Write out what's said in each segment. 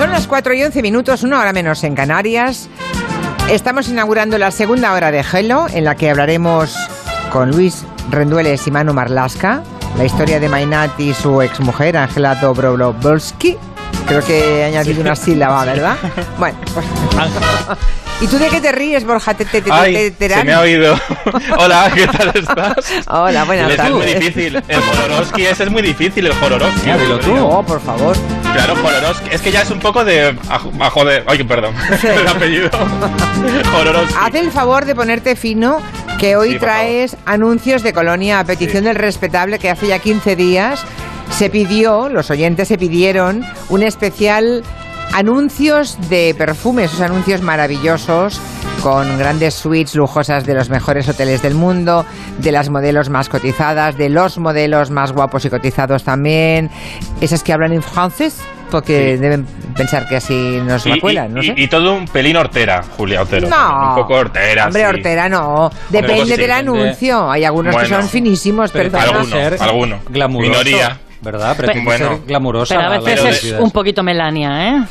Son las 4 y 11 minutos, una hora menos en Canarias. Estamos inaugurando la segunda hora de Hello, en la que hablaremos con Luis Rendueles y Manu Marlasca, la historia de Mainat y su exmujer, Angela Dobrovolsky. Creo que he añadido una sílaba, ¿verdad? Bueno, pues... ¿Y tú de qué te ríes, Borja? ¿Te, te, te, Ay, te- se me ha oído. Hola, ¿qué tal estás? Hola, buenas Ese es muy tardes. difícil. El Jodorowsky ese es muy difícil, el Jodorowsky. Ya, dilo tú. Oh, por favor. Claro, Jodorowsky. Es que ya es un poco de... A, joder... Ay, perdón. El apellido. Jodorowsky. Haz el favor de ponerte fino que hoy Sí, traes anuncios de Colonia a petición Sí. del respetable que hace ya 15 días se pidió, los oyentes se pidieron, un especial anuncios de perfumes, esos anuncios maravillosos con grandes suites lujosas de los mejores hoteles del mundo, de las modelos más cotizadas, de los modelos más guapos y cotizados también, esas que hablan en francés, porque Sí. deben pensar que así nos la Y, cuelan, no y- sé. y todo un pelín hortera, Julia Otero. No. Un poco hortera, Hombre, sí. hortera no. Depende sí, del depende. anuncio. Hay algunos que Bueno. son finísimos, Pero perdona. Alguno, ser alguno. Glamuroso. Minoría. ¿Verdad? Pero que Bueno. ser glamurosa. Pero a la- la veces es un poquito Melania, ¿eh?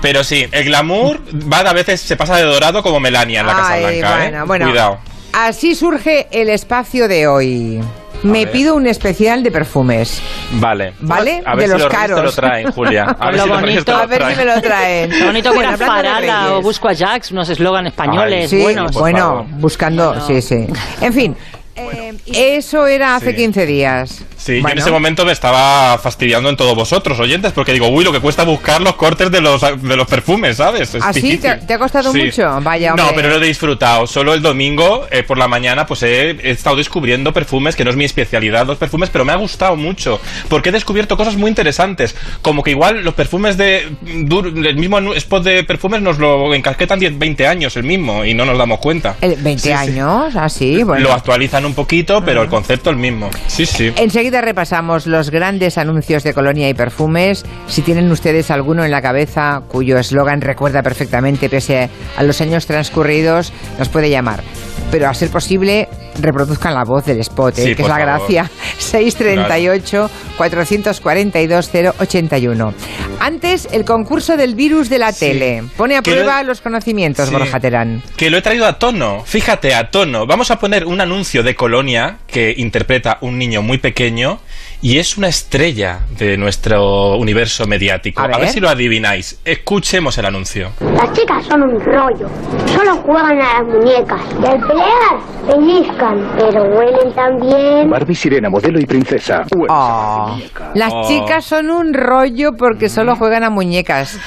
Pero sí, el glamour va a veces se pasa de dorado como Melania en la Casa Ay, Blanca, bueno, ¿eh? bueno. Cuidado. Así surge el espacio de hoy. Me ver. pido un especial de perfumes. Vale. ¿Vale? A ver De si los caros. lo traen, Julia. A ver Lo si bonito- lo A ver si traen. me lo traen. Qué bonito que era Farala o Busco a Jax, unos eslogan españoles Sí, buenos. bueno, buscando, Bueno. sí, sí. En fin, eh, eso era hace Sí. 15 días. Sí, yo en ese momento me estaba fastidiando en todos vosotros, oyentes, porque digo, uy, lo que cuesta buscar los cortes de los, de los perfumes, ¿sabes? Es ¿Ah, sí? ¿Te- te ha costado Sí. mucho? Vaya, hombre. No, pero lo he disfrutado. Solo el domingo, eh, por la mañana, pues he, he estado descubriendo perfumes, que no es mi especialidad, los perfumes, pero me ha gustado mucho, porque he descubierto cosas muy interesantes. Como que igual los perfumes de... dur- El mismo spot de perfumes nos lo encasquetan 10, 20 años el mismo, y no nos damos cuenta. El 20 Sí, sí. años, así, bueno. Lo actualizan un poquito, pero el concepto el mismo. Sí, sí. Enseguida repasamos los grandes anuncios de colonia y perfumes. Si tienen ustedes alguno en la cabeza cuyo eslogan recuerda perfectamente pese a los años transcurridos, nos puede llamar. Pero a ser posible, reproduzcan la voz del spot, ¿eh? Sí, que es la favor. gracia. 638 442 081. Antes, el concurso del virus de la Sí. tele. Pone a Que lo- prueba los conocimientos, Sí. Borja Terán. Que lo he traído a tono. Fíjate, a tono. Vamos a poner un anuncio de Colonia que interpreta un niño muy pequeño y es una estrella de nuestro universo mediático. A A ver, ver. si lo adivináis. Escuchemos el anuncio. Las chicas son un rollo. Solo juegan a las muñecas. Y al pelear, pellizcan. Pero huelen tan bien. Barbie Sirena, modelo y princesa. Oh, las Oh. chicas son un rollo porque solo juegan a muñecas.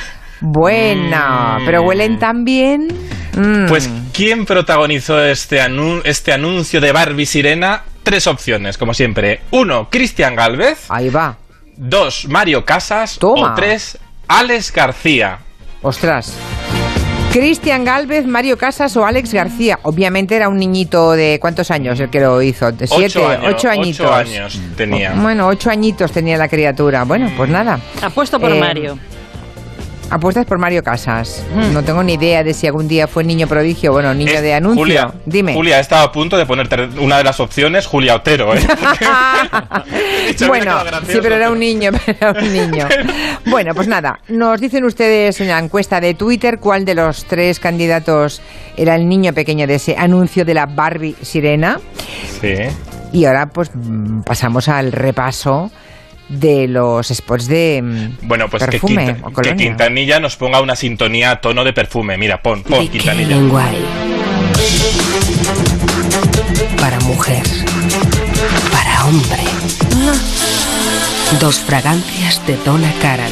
Buena, Mm. pero huelen tan bien. Mm. Pues, ¿quién protagonizó este, anu- este anuncio de Barbie Sirena? Tres opciones, como siempre. Uno, Cristian Galvez. Ahí va. Dos, Mario Casas. Toma. O tres, Alex García. Ostras. Cristian Galvez, Mario Casas o Alex García. Obviamente era un niñito de cuántos años el que lo hizo. De siete, ocho años. ocho añitos. ocho años tenía. Bueno, ocho añitos tenía la criatura. Bueno, pues nada. Apuesto por Eh, Mario. Apuestas por Mario Casas. Mm. No tengo ni idea de si algún día fue niño prodigio, bueno, niño Es- de anuncio. Julia, Dime. Julia, he estado a punto de ponerte una de las opciones, Julia Otero. ¿eh? Bueno, sí, pero era un niño, pero era un niño. Bueno, pues nada, nos dicen ustedes en la encuesta de Twitter cuál de los tres candidatos era el niño pequeño de ese anuncio de la Barbie Sirena. Sí. Y ahora pues mm, pasamos al repaso de los spots de mm, Bueno, pues que, Quinta-. Quintanilla nos ponga una sintonía a tono de perfume. Mira, pon, pon, Quintanilla. Para mujer. Para hombre. Dos fragancias de Donna Karan.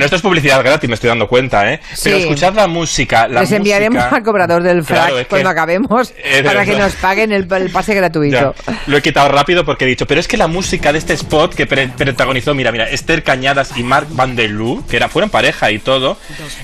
Bueno, esto es publicidad gratis, me estoy dando cuenta, ¿eh? Pero escuchad la música, la Les enviaremos al cobrador del frac Claro, es que- cuando acabemos Eh, para que nos paguen el, el pase gratuito. Ya, lo he quitado rápido porque he dicho, pero es que la música de este spot que pre- protagonizó, mira, mira, Esther Cañadas y Mark Van der Loo, que era, fueron pareja y todo,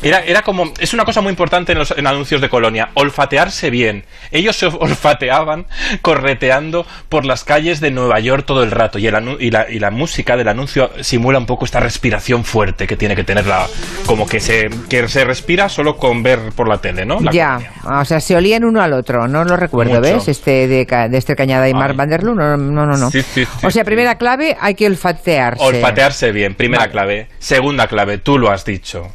era, era como, es una cosa muy importante en los en anuncios de Colonia, olfatearse bien. Ellos se olfateaban correteando por las calles de Nueva York todo el rato y, el anu- y, la, y la música del anuncio simula un poco esta respiración fuerte que tiene que tenerla como que se, que se respira solo con ver por la tele, ¿no? La ya, colonia. o sea, se olían uno al otro, no lo recuerdo, Mucho. ¿ves? Este de, Esther Cañada y Mark Ay. Van der Loo, no, no, no. no. Sí, sí, sí, o sea, primera clave, hay que olfatearse. Olfatearse bien, primera Vale. clave. Segunda clave, tú lo has dicho.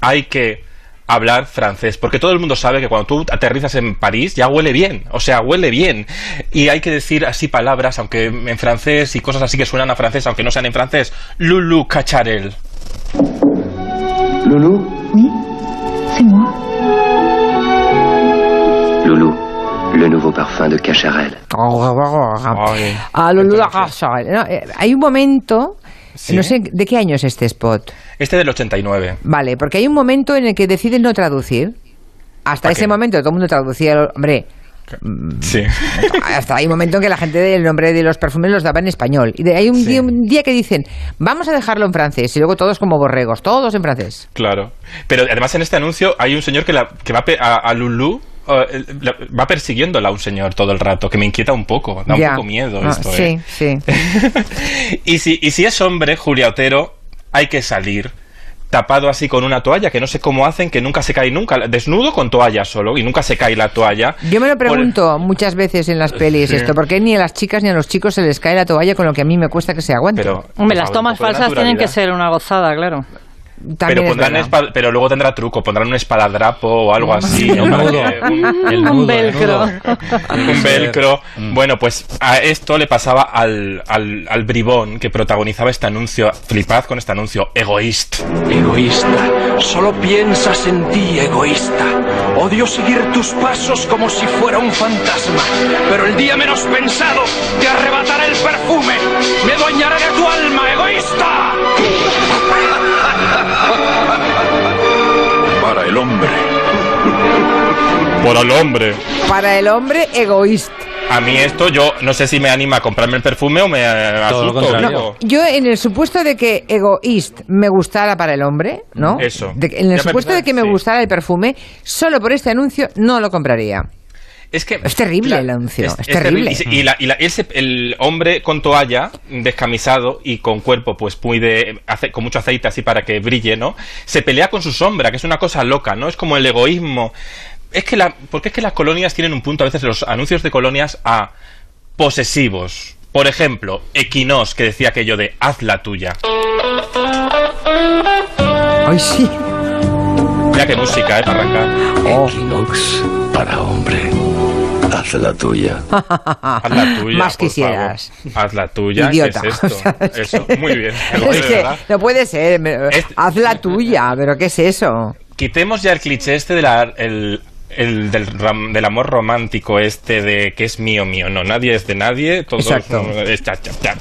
Hay que hablar francés, porque todo el mundo sabe que cuando tú aterrizas en París ya huele bien, o sea, huele bien. Y hay que decir así palabras, aunque en francés y cosas así que suenan a francés, aunque no sean en francés. Lulu cacharel. Loulou Oui, c'est moi. Loulou, le nouveau parfum de Cacharel. Ay, Ah, Lulu qué Lacazette. No, eh, hay un momento, ¿Sí? no sé de qué año es este spot. Este del 89. Vale, porque hay un momento en el que deciden no traducir. Hasta ¿A ese qué? momento todo el mundo traducía, hombre, Sí. hasta hay un momento en que la gente del nombre de los perfumes los daba en español. Y de- hay un, Sí. día, un día que dicen, vamos a dejarlo en francés. Y luego todos como borregos, todos en francés. Claro. Pero además en este anuncio hay un señor que, la, que va a, a Lulu. eh, va persiguiéndola a un señor todo el rato, que me inquieta un poco, da un poco miedo Ah, esto. sí, ¿eh? sí. y, si, y si es hombre, Julia Otero, hay que salir tapado así con una toalla, que no sé cómo hacen, que nunca se cae nunca, desnudo con toalla solo, y nunca se cae la toalla. Yo me lo Por- pregunto muchas veces en las pelis Sí. esto, ¿por qué ni a las chicas ni a los chicos se les cae la toalla con lo que a mí me cuesta que se aguante? Pero, Hombre, las favor, tomas falsas tienen que ser una gozada, claro. Pero, También es pondrán pero luego tendrá truco, pondrán un espadadrapo o algo así. ¿no? Un- Un velcro. un velcro. Bueno, pues a esto le pasaba al, al, al bribón que protagonizaba este anuncio. Flipad con este anuncio. Egoísta. Egoísta, solo piensas en ti, egoísta. Odio seguir tus pasos como si fuera un fantasma, pero el día menos pensado te arrebatará el perfume. Me adueñaré de tu alma, egoísta. El hombre. Por el hombre. Para el hombre egoísta. A mí esto, yo no sé si me anima a comprarme el perfume o me eh, Todo lo asusto. contrario. Yo en el supuesto de que egoíst me gustara para el hombre, ¿no? Eso. De- en el Ya supuesto de que me sí. gustara el perfume, solo por este anuncio no lo compraría. Es que Es terrible el anuncio, es terrible. Y, la- y la- el hombre con toalla, descamisado y con cuerpo pues muy de ace- con mucho aceite así para que brille, ¿no? Se pelea con su sombra, que es una cosa loca, ¿no? Es como el egoísmo. Es que la porque es que las colonias tienen un punto a veces los anuncios de colonias a posesivos. Por ejemplo, Equinos que decía aquello de haz la tuya. Ay, sí. Mira qué música, ¿eh? Para arrancar. Equinox para hombre. Haz la tuya. Haz la tuya. Más por quisieras. favor. Haz la tuya. Idiota. ¿Qué es esto? O sea, es Eso, que- muy bien. Es De que verdad. no puede ser. me- Es- Haz la tuya, pero ¿qué es eso? Quitemos ya el cliché este de la- el, el del, ram- del amor romántico este de que es mío, mío. No, nadie es de nadie. Todos, Exacto. es-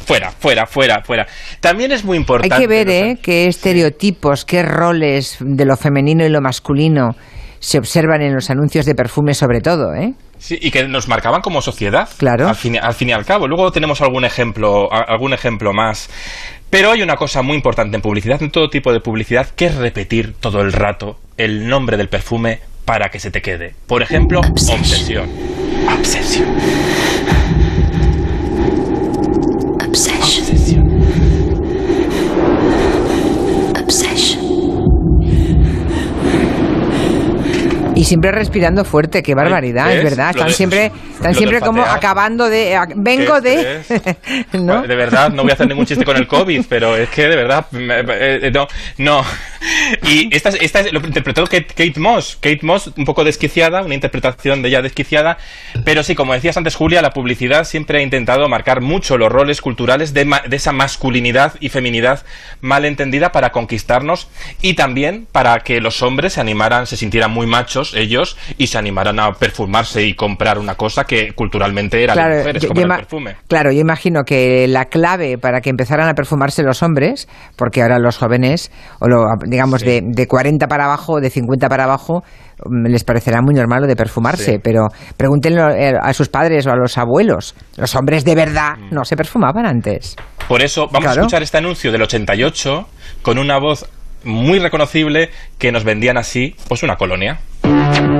fuera, fuera, fuera, fuera. También es muy Hay importante. que ver, ¿eh? Qué estereotipos, qué roles de lo femenino y lo masculino se observan en los anuncios de perfume, sobre todo, ¿eh? Sí, y que nos marcaban como sociedad. Claro. Al fin, al fin y al cabo. Luego tenemos algún ejemplo, algún ejemplo más. Pero hay una cosa muy importante en publicidad, en todo tipo de publicidad, que es repetir todo el rato el nombre del perfume para que se te quede. Por ejemplo, obsesión. Obsesión. Obsession. Y siempre respirando fuerte, qué barbaridad, es verdad. Están de- siempre, están siempre como acabando de. a- vengo ¿Qué de. ¿No? De verdad, no voy a hacer ningún chiste con el COVID, pero es que de verdad, me- eh, eh, no, no. Y esta, es- esta es- lo interpretó Kate, Kate Moss. Kate Moss, un poco desquiciada, una interpretación de ella desquiciada, pero sí, como decías antes, Julia, la publicidad siempre ha intentado marcar mucho los roles culturales de, ma- de esa masculinidad y feminidad mal entendida para conquistarnos y también para que los hombres se animaran, se sintieran muy machos ellos y se animaran a perfumarse y comprar una cosa que culturalmente era de mujeres, como yo ima- el perfume. claro, yo imagino que la clave para que empezaran a perfumarse los hombres, porque ahora los jóvenes, o lo, digamos Sí. de, de 40 para abajo, de 50 para abajo, mm, les parecerá muy normal lo de perfumarse, Sí. pero pregúntenlo eh, a sus padres o a los abuelos. Los hombres de verdad Mm. no se perfumaban antes. Por eso vamos Claro. a escuchar este anuncio del 88 con una voz muy reconocible que nos vendían así, pues una colonia.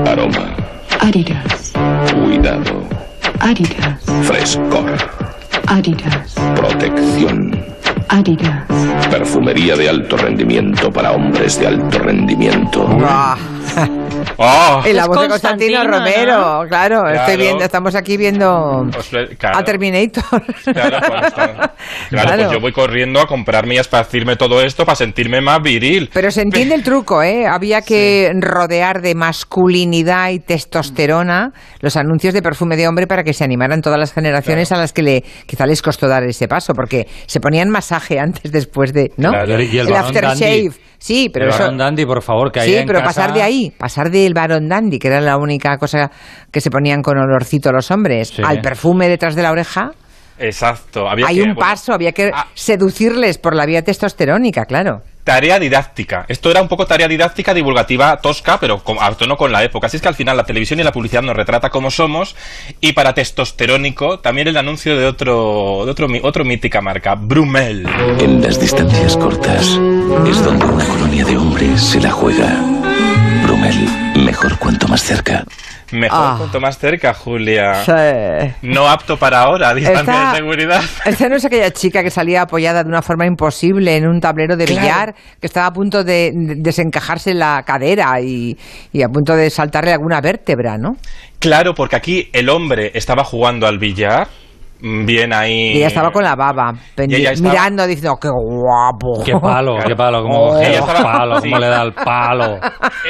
Aroma. Adidas. Cuidado. Adidas. Frescor. Adidas. Protección. Adidas. Perfumería de alto rendimiento para hombres de alto rendimiento. Ah, ¡Oh! y la voz de Constantino Romero, claro, estoy viendo, estamos aquí viendo Pues, eh, claro. a Terminator. Claro, pues, está- claro, Claro. pues yo voy corriendo a comprarme y a esparcirme todo esto para sentirme más viril. Pero se entiende el truco, ¿eh? Había que rodear de masculinidad y testosterona los anuncios de perfume de hombre para que se animaran todas las generaciones a las que le quizá les costó dar ese paso, porque se ponían masaje antes, después de, ¿no? Claro, y el aftershave. dandy. Sí, pero el eso... varón dandy, por favor, que Sí, en pero casa- pasar de ahí, pasar del varón dandy, que era la única cosa que se ponían con olorcito los hombres, Sí. al perfume detrás de la oreja, Exacto. Había hay que- un bueno, paso, había que ah. seducirles por la vía testosterónica, claro. Tarea didáctica. Esto era un poco tarea didáctica divulgativa tosca, pero con- a tono con la época. Así es que al final la televisión y la publicidad nos retrata como somos. Y para testosterónico, también el anuncio de otro, de otro, otro mítica marca, Brumel. En las distancias cortas es donde una colonia de hombres se la juega. Mejor cuanto más cerca. Mejor Ah. cuanto más cerca, Julia. Sí. No apto para ahora, Esta- de seguridad. Esta no es aquella chica que salía apoyada de una forma imposible en un tablero de Claro. billar, que estaba a punto de, de desencajarse la cadera y, y a punto de saltarle alguna vértebra, ¿no? Claro, porque aquí el hombre estaba jugando al billar. Mm, Bien ahí. Y ella estaba con la baba, estaba- mirando, diciendo, qué guapo. Qué palo, qué palo, como Oh. ella estaba- palo, sí. como le da el palo.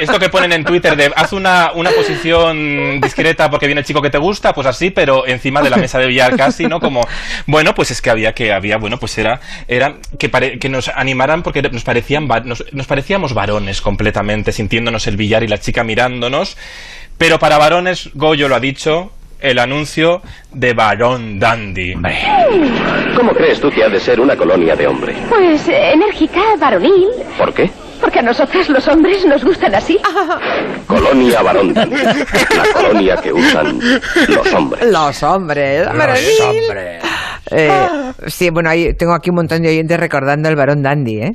Esto que ponen en Twitter de haz una, una posición discreta porque viene el chico que te gusta, pues así, pero encima de la mesa de billar casi, ¿no? Como, bueno, pues es que había que, había, bueno, pues era, era que, pare- que nos animaran porque nos parecían, nos, nos parecíamos varones completamente, sintiéndonos el billar y la chica mirándonos. Pero para varones, Goyo lo ha dicho, el anuncio de Varón Dandy. ¿Cómo crees tú que ha de ser una colonia de hombres? Pues eh, enérgica, varonil, ¿Por qué? porque a nosotras los hombres nos gustan así. Colonia varón. La colonia que usan los hombres. Los hombres. varonil. Eh, sí, bueno, ahí tengo aquí un montón de oyentes recordando el varón dandy, ¿eh?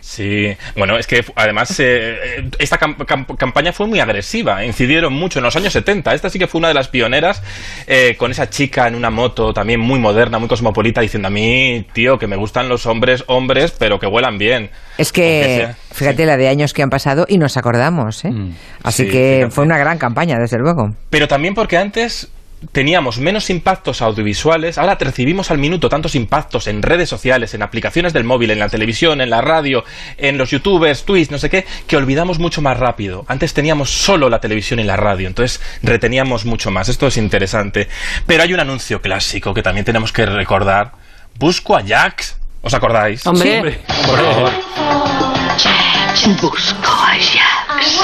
Sí, bueno, es que además eh, eh, esta cam- cam- campaña fue muy agresiva, incidieron mucho en los años 70. Esta sí que fue una de las pioneras eh, con esa chica en una moto también muy moderna, muy cosmopolita, diciendo a mí, tío, que me gustan los hombres, hombres, pero que huelan bien. Es que, fíjate la de años que han pasado y nos acordamos, ¿eh? Mm. Así Sí, que fíjate. fue una gran campaña, desde luego. Pero también porque antes teníamos menos impactos audiovisuales, ahora recibimos al minuto tantos impactos en redes sociales, en aplicaciones del móvil, en la televisión, en la radio, en los youtubers, tweets, no sé qué, que olvidamos mucho más rápido. Antes teníamos solo la televisión y la radio, entonces reteníamos mucho más. Esto es interesante. Pero hay un anuncio clásico que también tenemos que recordar. Busco a Jax. ¿Os acordáis? Hombre, Por favor. Busco a Jax.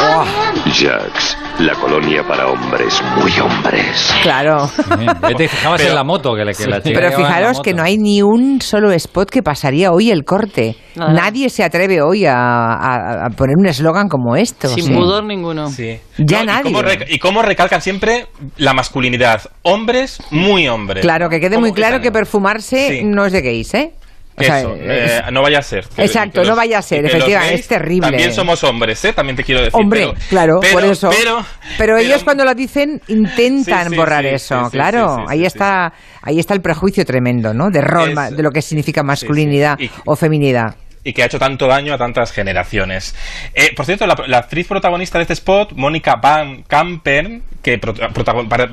Jax, la colonia para hombres muy hombres. Claro. Ya te fijabas Pero- en la moto que, le, que la chica Pero fijaros que no hay ni un solo spot que pasaría hoy el corte. Nada. Nadie se atreve hoy a, a- a poner un eslogan como esto. sin Sí. pudor ninguno. Sí. Ya ¿Y nadie. cómo Y cómo recalcan siempre la masculinidad. Hombres, muy hombres. Claro, que quede ¿Cómo muy claro que perfumarse Sí. no es de gays, ¿eh? O sea, Eso, es- eh, no vaya a ser. Que- Exacto, que no vaya a ser, efectivamente, es terrible. También somos hombres, ¿eh? También te quiero decir. Hombre, pero- claro, pero- por eso. Pero, Pero, ellos cuando lo dicen intentan Sí, sí, borrar sí, eso, claro. ahí está, ahí está el prejuicio tremendo, ¿no? De rol, Es- de lo que significa masculinidad Y- o feminidad. Y que ha hecho tanto daño a tantas generaciones. Eh, por cierto, la, actriz protagonista de este spot, Mónica Van Camper, que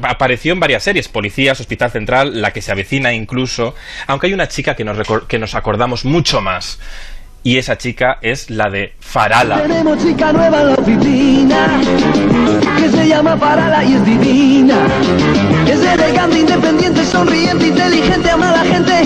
apareció en varias series, Policías, Hospital Central, La que se avecina incluso, aunque hay una chica que nos, que nos acordamos mucho más. Y esa chica es la de Farala. Tenemos chica nueva en la oficina que se llama Farala y es divina. Es elegante, independiente, sonriente, inteligente, ama a la gente.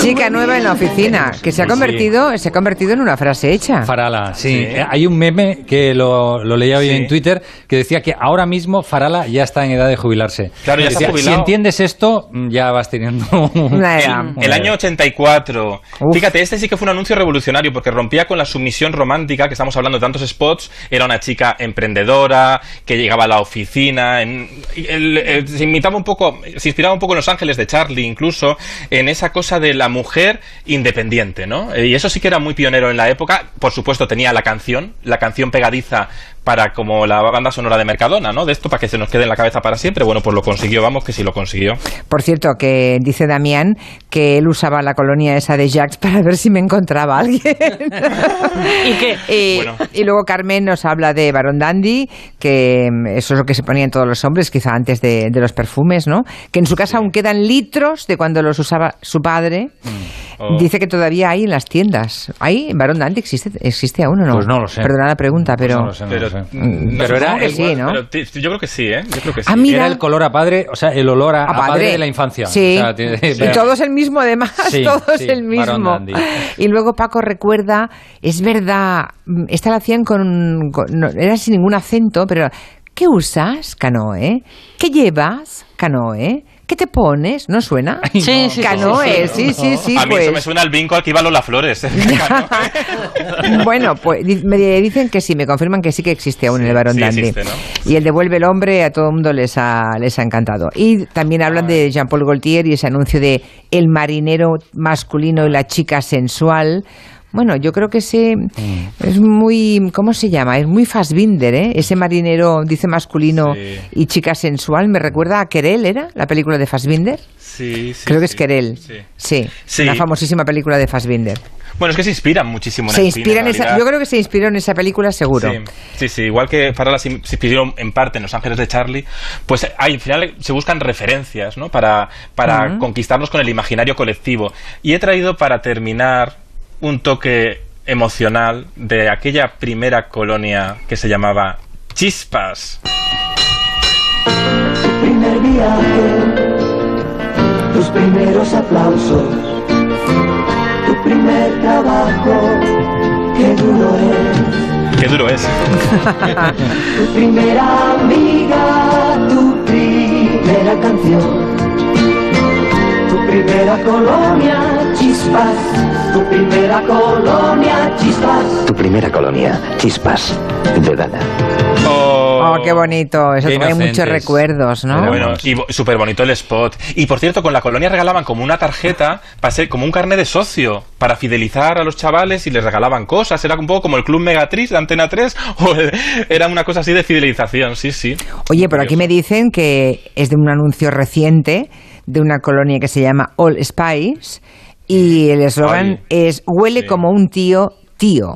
Chica nueva en la oficina, que se ha Sí. convertido, se ha convertido en una frase hecha. Farala, sí. Sí. Eh, Hay un meme que lo, lo leía hoy Sí. en Twitter que decía que ahora mismo Farala ya está en edad de jubilarse. Claro, ya está Decía, jubilado. Si entiendes esto, mm, ya vas teniendo Una era. El año 84. Uf. Fíjate, este sí que fue un anuncio revolucionario porque rompía con la sumisión romántica, que estamos hablando de tantos spots. Era una chica emprendedora que llegaba a la oficina. en- el- el- se imitaba un poco, se inspiraba un poco en Los Ángeles de Charlie, incluso, en esa cosa de la mujer independiente, ¿no? Eh, Y eso sí que era muy pionero en la época. Por supuesto, tenía la canción, la canción pegadiza para como la banda sonora de Mercadona, ¿no? De esto para que se nos quede en la cabeza para siempre. Bueno, pues lo consiguió, vamos, que sí lo consiguió. Por cierto, que dice Damián que él usaba la colonia esa de Jax para ver si me encontraba alguien. ¿Y qué? Y, Bueno. y luego Carmen nos habla de Baron Dandy, que mm, eso es lo que se ponían todos los hombres, quizá antes de, de los perfumes, ¿no? Que en su casa aún quedan litros de cuando los usaba su padre. Oh. Dice que todavía hay en las tiendas. ¿Hay? ¿Baron Dandy existe, existe aún o no? Pues no lo sé. Perdona la pregunta, pero... No lo sé, no Pero, lo sé. Mm, Pero era el, sí, ¿no? pero ti- yo creo que sí, ¿eh? Yo creo que sí. Ah, mira. era el color a padre, o sea, el olor a, a padre. de la infancia. Sí. O sea, tiene- y todo es el mismo, además. Sí, todo es sí, el mismo. Y luego Paco recuerda, es verdad, mm, esta la hacían con, con- no, era sin ningún acento, pero ¿qué usas, Canoe? ¿Qué llevas, Canoe? ¿Qué te pones? ¿No suena? Sí, sí, sí, Canoe, sí, sí, sí, sí, a mí eso me pues. suena al vinco al que iba Lola Flores. bueno, pues me dicen que sí, me confirman que sí que existe aún Sí, el Barón sí Dandy. existe, ¿no? Y el devuelve el hombre a todo el mundo les ha, les ha encantado. Y también hablan de Jean-Paul Gaultier y ese anuncio de el marinero masculino y la chica sensual. Bueno, yo creo que ese Mm. es muy, ¿cómo se llama? Es muy Fassbinder, ¿eh? Ese marinero, dice masculino Sí. y chica sensual, me recuerda a Querel, ¿era? La película de Fassbinder. Sí, sí, Creo que es Querel. sí. Sí, una famosísima película de Fassbinder. Bueno, es que se inspiran muchísimo en Se el cine, inspira en esa, yo creo que se inspiró en esa película seguro. Sí, sí, sí, igual que Farala se inspiró en parte en Los Ángeles de Charlie, pues hay, al final se buscan referencias, ¿no? Para, para conquistarnos con el imaginario colectivo. Y he traído para terminar un toque emocional de aquella primera colonia que se llamaba Chispas. Tu primer viaje, tus primeros aplausos, tu primer trabajo, qué duro es. Qué duro es. Tu primera amiga, tu primera canción, tu primera colonia, chispas, tu primera colonia, chispas. Tu primera colonia, Chispas, de Dana. Oh, qué bonito. Eso Qué trae muchos recuerdos, ¿no? Bueno, y súper bonito el spot. Y por cierto, con la colonia regalaban como una tarjeta, para ser como un carnet de socio, para fidelizar a los chavales y les regalaban cosas. Era un poco como el Club Megatriz de Antena 3, o era una cosa así de fidelización, sí, sí. Oye, pero aquí me dicen que es de un anuncio reciente de una colonia que se llama All Spice y el eslogan es huele como un tío tío.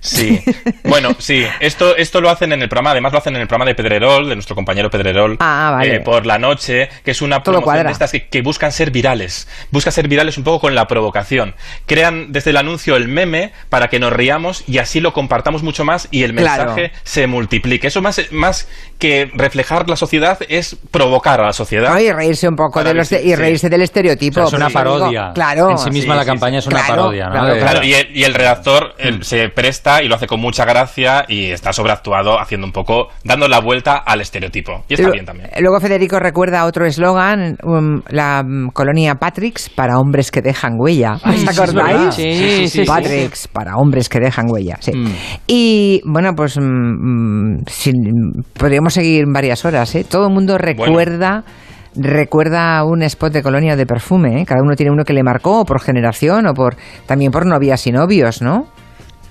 Sí, bueno, sí, esto, esto lo hacen en el programa, además lo hacen en el programa de Pedrerol, de nuestro compañero Pedrerol, Ah, vale. eh, por la noche, que es una Todo promoción cuadra. de estas que, que buscan ser virales, busca ser virales un poco con la provocación. Crean desde el anuncio el meme para que nos riamos y así lo compartamos mucho más y el Claro. mensaje se multiplique. Eso más, más que reflejar la sociedad es provocar a la sociedad. ¿no? Y reírse un poco de los y sí. reírse del estereotipo. O sea, es una digo, parodia. claro. En sí misma Sí, la sí, campaña sí. es una Claro, parodia, ¿no? claro, y el, y el redactor él, se presta y lo hace con mucha gracia y está sobreactuado haciendo un poco, dando la vuelta al estereotipo. Y está bien también. Luego Federico recuerda otro eslogan, um, la mm, colonia Patricks para hombres que dejan huella. ¿Os acordáis? Sí, sí, sí, sí. Patricks para hombres que dejan huella, sí. Mm. Y bueno, pues mm, sin- podríamos seguir varias horas, ¿eh? Todo el mundo recuerda recuerda un spot de colonia de perfume, ¿eh? Cada uno tiene uno que le marcó o por generación o por también por novias y novios, ¿no?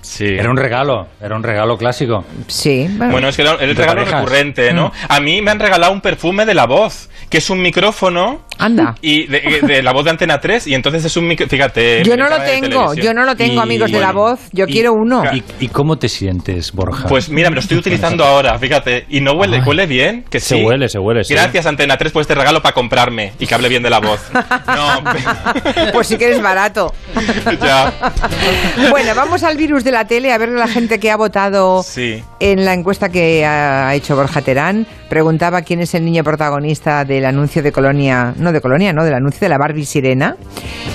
Sí. Era un regalo, era un regalo clásico. Sí. Bueno, es que era el regalo parejas. recurrente, ¿no? A mí me han regalado un perfume de la voz, que es un micrófono Anda. y de, de la voz de Antena 3 y entonces es un micro... Fíjate. Yo en no lo de tengo, yo no lo tengo, Y- amigos de la voz. Yo y- quiero uno. ¿Y, y cómo te sientes, Borja? Pues mira, me lo estoy utilizando ahora, fíjate. Y no huele, Ay. huele bien, que Se sí. huele, se huele, sí. Gracias Antena 3 por este regalo para comprarme y que hable bien de la voz. No, Pues sí que eres barato. ya. Bueno, vamos al virus de la tele, a ver la gente que ha votado Sí. en la encuesta que ha hecho Borja Terán. Preguntaba quién es el niño protagonista del anuncio de Colonia, no de Colonia, no, del anuncio de la Barbie Sirena.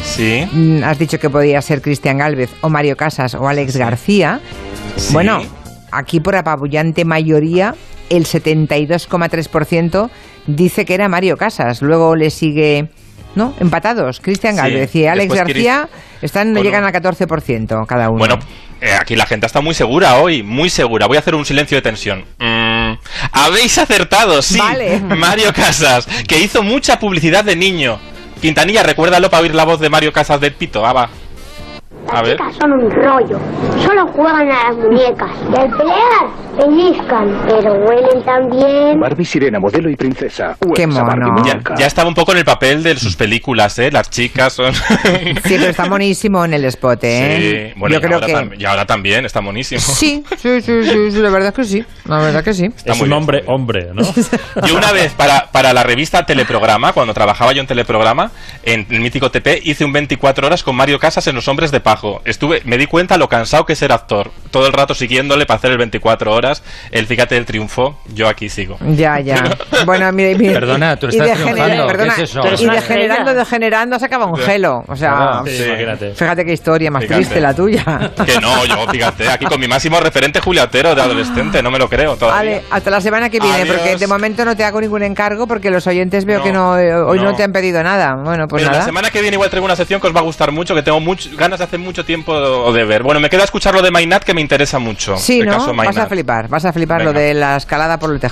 Sí. Mm, Has dicho que podía ser Cristian Galvez o Mario Casas o Alex García. Sí. Bueno, aquí por apabullante mayoría, el 72,3% dice que era Mario Casas. Luego le sigue, ¿no? Empatados, Cristian Sí. Galvez y Alex García están, no Bueno. llegan al 14% cada uno. Bueno, eh, aquí la gente está muy segura hoy, muy segura. Voy a hacer un silencio de tensión. Mm, Habéis acertado, sí. Vale. Mario Casas, que hizo mucha publicidad de niño. Quintanilla, recuérdalo para oír la voz de Mario Casas del Pito. Ah, va. A Las ver. chicas son un rollo. Solo juegan a las muñecas. Y al pelear, pellizcan. Pero huelen tan bien. Barbie Sirena, modelo y princesa. Qué mono. Ya, ya estaba un poco en el papel de sus películas, ¿eh? Las chicas son... Sí, pero está monísimo en el spot, ¿eh? Sí, bueno, Yo y, creo ahora que... tam- y ahora también, está monísimo. Sí, sí, sí, sí, sí, la verdad es que sí. La verdad que sí. Está es muy un bien. hombre, hombre, ¿no? Yo una vez para, para la revista Teleprograma, cuando trabajaba yo en Teleprograma, en el mítico TP, hice un 24 horas con Mario Casas en Los Hombres de Pajo. Estuve, me di cuenta lo cansado que es ser actor. Todo el rato siguiéndole para hacer el 24 horas. El Fíjate del Triunfo, yo aquí sigo. Ya, ya. Bueno, mira, mira. Perdona, tú y estás triunfando, ¿qué perdona, es eso? Y degenerando, degenerando, has acabado un gelo. O sea. Sí, imagínate. fíjate qué historia más Fíjate. triste la tuya. Que no, yo, fíjate, aquí con mi máximo referente Juliatero de adolescente, no me lo creo todavía. Vale, hasta la semana que viene, Adiós. porque de momento no te hago ningún encargo porque los oyentes veo No, que no eh, hoy no. no. te han pedido nada. Bueno, pues Pero nada. la semana que viene igual traigo una sección que os va a gustar mucho, que tengo much- ganas de hace mucho tiempo de ver. Bueno, me queda escuchar lo de Mainat que me interesa mucho. Sí, el ¿no? caso Vas a Mainat. Flipar, vas a flipar lo de la escalada por el tejado.